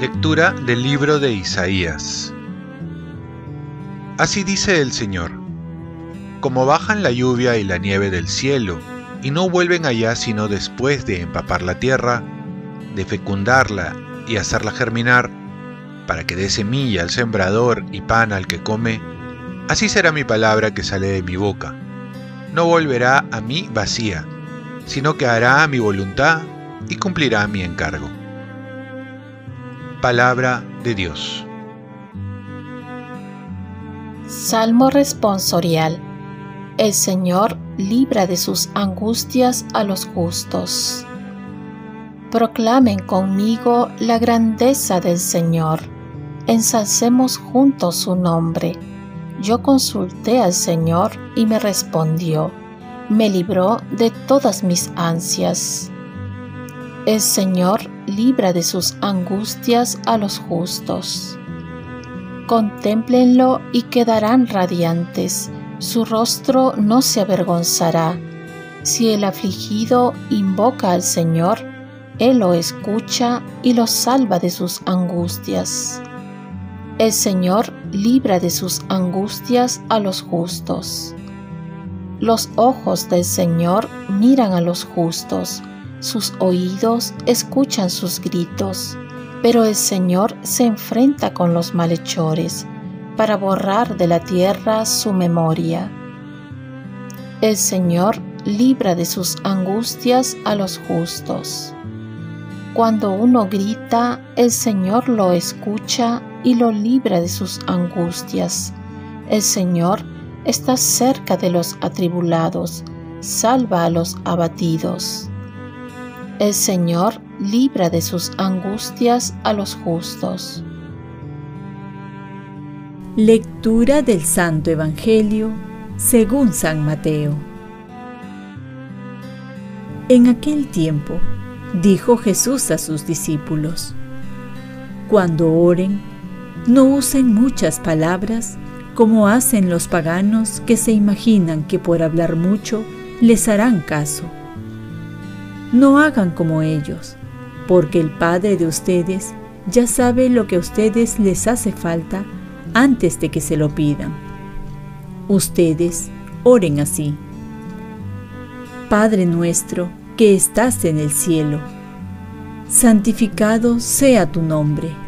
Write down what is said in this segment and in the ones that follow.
Lectura del libro de Isaías. Así dice el Señor, como bajan la lluvia y la nieve del cielo, y no vuelven allá sino después de empapar la tierra, de fecundarla y hacerla germinar, para que dé semilla al sembrador y pan al que come, así será mi palabra que sale de mi boca. No volverá a mí vacía, sino que hará mi voluntad y cumplirá mi encargo. Palabra de Dios. Salmo responsorial. El Señor libra de sus angustias a los justos. Proclamen conmigo la grandeza del Señor. Ensalcemos juntos su nombre. Yo consulté al Señor y me respondió. Me libró de todas mis ansias. El Señor libra de sus angustias a los justos. Contémplenlo y quedarán radiantes, su rostro no se avergonzará. Si el afligido invoca al Señor, Él lo escucha y lo salva de sus angustias. El Señor libra de sus angustias a los justos. Los ojos del Señor miran a los justos sus oídos escuchan sus gritos, pero el Señor se enfrenta con los malhechores para borrar de la tierra su memoria. El Señor libra de sus angustias a los justos. Cuando uno grita, el Señor lo escucha y lo libra de sus angustias. El Señor está cerca de los atribulados, salva a los abatidos. El Señor libra de sus angustias a los justos. Lectura del Santo Evangelio según San Mateo. En aquel tiempo dijo Jesús a sus discípulos, Cuando oren, no usen muchas palabras como hacen los paganos que se imaginan que por hablar mucho les harán caso no hagan como ellos, porque el Padre de ustedes ya sabe lo que a ustedes les hace falta antes de que se lo pidan. Ustedes oren así. Padre nuestro que estás en el cielo, santificado sea tu nombre.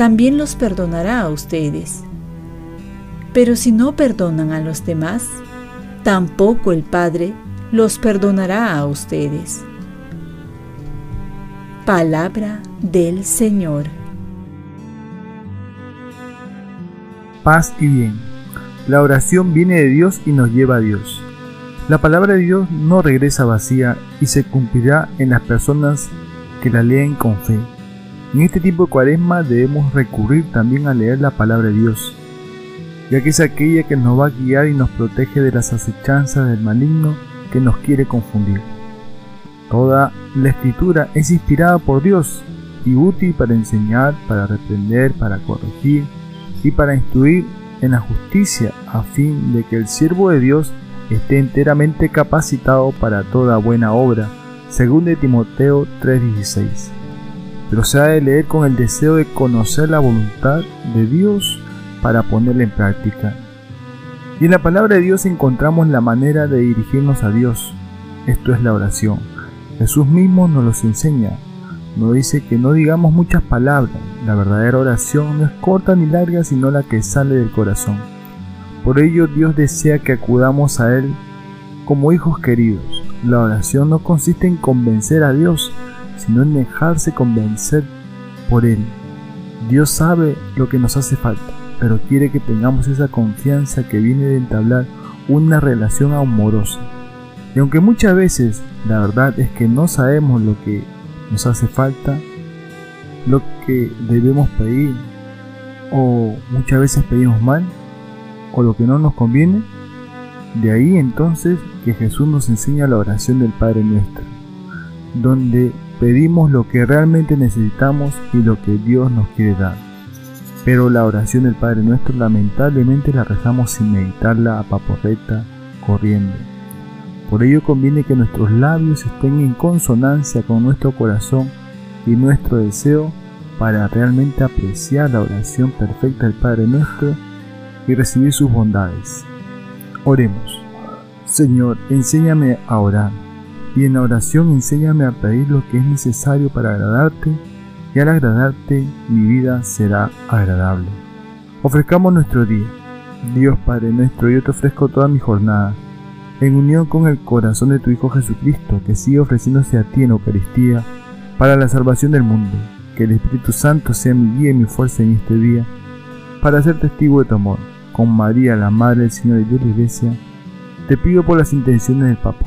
también los perdonará a ustedes. Pero si no perdonan a los demás, tampoco el Padre los perdonará a ustedes. Palabra del Señor. Paz y bien. La oración viene de Dios y nos lleva a Dios. La palabra de Dios no regresa vacía y se cumplirá en las personas que la leen con fe. En este tiempo de cuaresma debemos recurrir también a leer la palabra de Dios, ya que es aquella que nos va a guiar y nos protege de las acechanzas del maligno que nos quiere confundir. Toda la escritura es inspirada por Dios y útil para enseñar, para reprender, para corregir y para instruir en la justicia a fin de que el siervo de Dios esté enteramente capacitado para toda buena obra, según de Timoteo 3:16. Pero se ha de leer con el deseo de conocer la voluntad de Dios para ponerla en práctica. Y en la palabra de Dios encontramos la manera de dirigirnos a Dios. Esto es la oración. Jesús mismo nos los enseña. Nos dice que no digamos muchas palabras. La verdadera oración no es corta ni larga, sino la que sale del corazón. Por ello Dios desea que acudamos a Él como hijos queridos. La oración no consiste en convencer a Dios, sino en dejarse convencer por Él. Dios sabe lo que nos hace falta, pero quiere que tengamos esa confianza que viene de entablar una relación amorosa. Y aunque muchas veces la verdad es que no sabemos lo que nos hace falta, lo que debemos pedir, o muchas veces pedimos mal, o lo que no nos conviene, de ahí entonces que Jesús nos enseña la oración del Padre Nuestro, donde pedimos lo que realmente necesitamos y lo que Dios nos quiere dar. Pero la oración del Padre Nuestro lamentablemente la rezamos sin meditarla a paporreta, corriendo. Por ello conviene que nuestros labios estén en consonancia con nuestro corazón y nuestro deseo para realmente apreciar la oración perfecta del Padre Nuestro y recibir sus bondades. Oremos. Señor, enséñame a orar, y en la oración enséñame a pedir lo que es necesario para agradarte, y al agradarte mi vida será agradable. Ofrezcamos nuestro día. Dios Padre nuestro, yo te ofrezco toda mi jornada, en unión con el corazón de tu Hijo Jesucristo, que sigue ofreciéndose a ti en Eucaristía, para la salvación del mundo. Que el Espíritu Santo sea mi guía y mi fuerza en este día, para ser testigo de tu amor con María, la Madre del Señor y de la Iglesia, te pido por las intenciones del Papa.